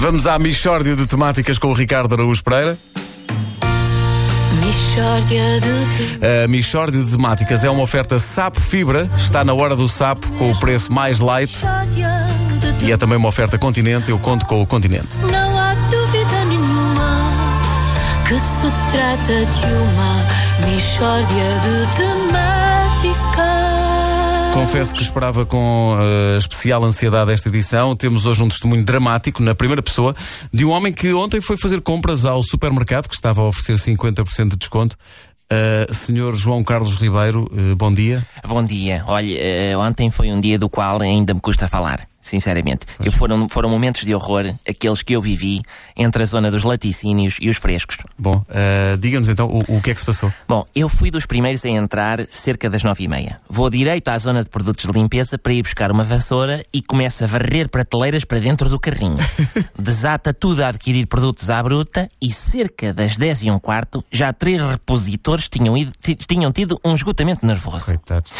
Vamos à Michórdia de Temáticas com o Ricardo Araújo Pereira. A Michórdia de Temáticas é uma oferta Sapo Fibra. Está na hora do sapo com o preço mais light. E é também uma oferta Continente. Eu conto com o Continente. Não há dúvida nenhuma que se trata de uma Mishória de temáticas. Confesso que esperava com eh, especial ansiedade esta edição. Temos hoje um testemunho dramático, na primeira pessoa, de um homem que ontem foi fazer compras ao supermercado, que estava a oferecer 50% de desconto. Eh, senhor João Carlos Ribeiro, eh, bom dia. Bom dia. Olha, ontem foi um dia do qual ainda me custa falar, sinceramente. Foram, foram momentos de horror, aqueles que eu vivi entre a zona dos laticínios e os frescos. Bom, eh, diga-nos então o, o que é que se passou. Bom, eu fui dos primeiros a entrar cerca das nove e meia. Vou direito à zona de produtos de limpeza para ir buscar uma vassoura e começo a varrer prateleiras para dentro do carrinho. Desata tudo a adquirir produtos à bruta e cerca das dez e um quarto já três repositores tinham, ido- ti- tinham tido um esgotamento nervoso. Coitados.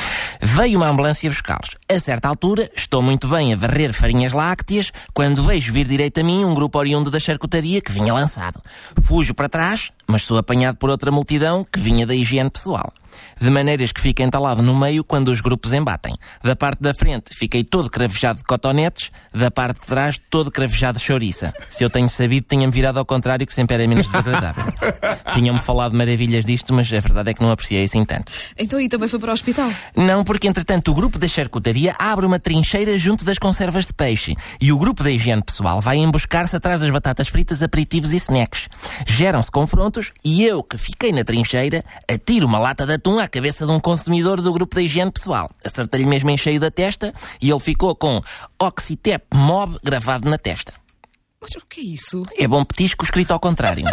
Veio uma ambulância buscá-los. A certa altura, estou muito bem a varrer farinhas lácteas quando vejo vir direito a mim um grupo oriundo da charcutaria que vinha lançado. Fujo para trás, mas sou apanhado por outra multidão que vinha da higiene pessoal. De maneiras que fico entalado no meio quando os grupos embatem. Da parte da frente fiquei todo cravejado de cotonetes, da parte de trás todo cravejado de chouriça. Se eu tenho sabido, tinha-me virado ao contrário, que sempre era menos desagradável. Tinham-me falado maravilhas disto, mas a verdade é que não apreciei assim tanto. Então e também foi para o hospital? Não, porque entretanto o grupo da charcutaria abre uma trincheira junto das conservas de peixe e o grupo da higiene pessoal vai emboscar-se atrás das batatas fritas, aperitivos e snacks. Geram-se confrontos e eu, que fiquei na trincheira, atiro uma lata de atum à cabeça de um consumidor do grupo da higiene pessoal. Acertei-lhe mesmo em cheio da testa e ele ficou com Oxitep Mob gravado na testa. Que é isso? É bom petisco escrito ao contrário.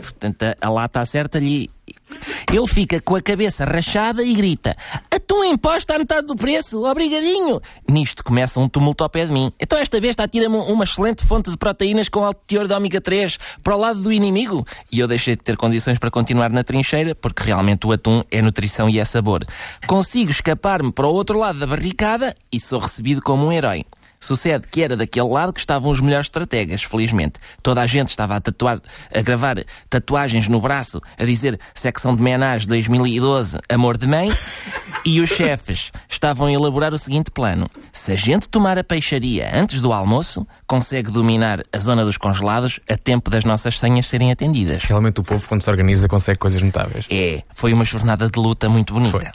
Portanto, a, a lata acerta-lhe. Ele fica com a cabeça rachada e grita: Atum imposto à metade do preço, obrigadinho! Nisto começa um tumulto ao pé de mim. Então esta besta atira-me uma excelente fonte de proteínas com alto teor de ômega 3 para o lado do inimigo. E eu deixei de ter condições para continuar na trincheira, porque realmente o atum é nutrição e é sabor. Consigo escapar-me para o outro lado da barricada e sou recebido como um herói. Sucede que era daquele lado que estavam os melhores estrategas, felizmente. Toda a gente estava a tatuar, a gravar tatuagens no braço, a dizer secção de menage 2012, amor de mãe, e os chefes estavam a elaborar o seguinte plano. Se a gente tomar a peixaria antes do almoço, consegue dominar a zona dos congelados a tempo das nossas senhas serem atendidas. Realmente o povo, quando se organiza, consegue coisas notáveis. É, foi uma jornada de luta muito bonita. Foi.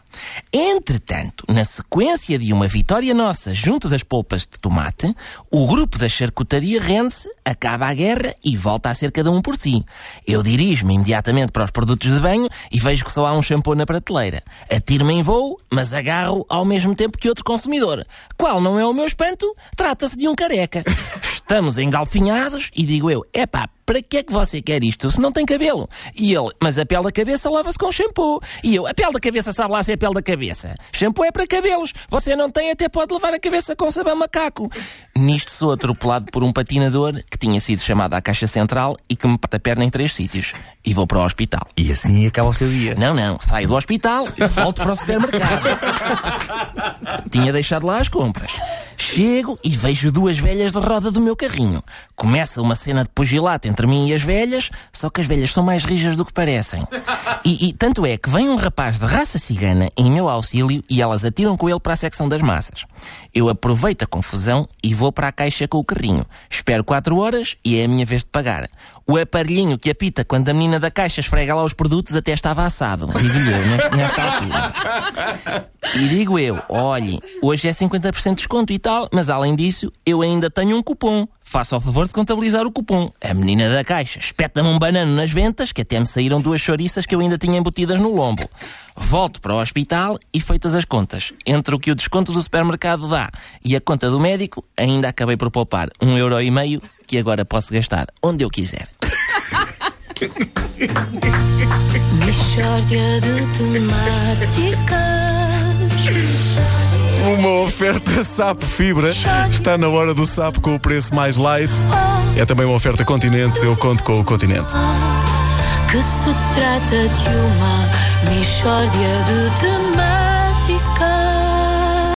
Entretanto, na sequência de uma vitória nossa junto das polpas de tomate, o grupo da charcutaria rende-se, acaba a guerra e volta a ser cada um por si. Eu dirijo-me imediatamente para os produtos de banho e vejo que só há um shampoo na prateleira. Atiro-me em voo, mas agarro ao mesmo tempo que outro consumidor. Qual não é o meu espanto? Trata-se de um careca. Estamos engalfinhados e digo eu, epá, para que é que você quer isto se não tem cabelo? E ele, mas a pele da cabeça lava-se com shampoo. E eu, a pele da cabeça sabe lá se é pele da cabeça. Shampoo é para cabelos. Você não tem, até pode lavar a cabeça com sabão macaco. Nisto sou atropelado por um patinador que tinha sido chamado à caixa central e que me parte a perna em três sítios. E vou para o hospital. E assim acaba o seu dia. Não, não, saio do hospital e volto para o supermercado. Tinha deixado lá as compras. Chego e vejo duas velhas de roda do meu carrinho. Começa uma cena de pugilato entre mim e as velhas, só que as velhas são mais rijas do que parecem. E, e tanto é que vem um rapaz de raça cigana em meu auxílio e elas atiram com ele para a secção das massas. Eu aproveito a confusão e vou para a caixa com o carrinho. Espero quatro horas e é a minha vez de pagar. O aparelhinho que apita quando a menina da caixa esfrega lá os produtos até estava assado. Digo-lhe eu, nesta, altura. E digo eu, olhe, hoje é 50% de desconto e tal, mas além disso, eu ainda tenho um cupom. Faça o favor de contabilizar o cupom. A menina da caixa espeta-me um banano nas ventas, que até me saíram duas chouriças que eu ainda tinha embutidas no lombo. Volto para o hospital e feitas as contas. Entre o que o desconto do supermercado dá e a conta do médico, ainda acabei por poupar um euro e meio que agora posso gastar onde eu quiser. De temáticas. Oferta Sapo Fibra. Está na hora do sapo com o preço mais light. É também uma oferta Continente. Eu conto com o Continente. Que se trata de uma de temáticas.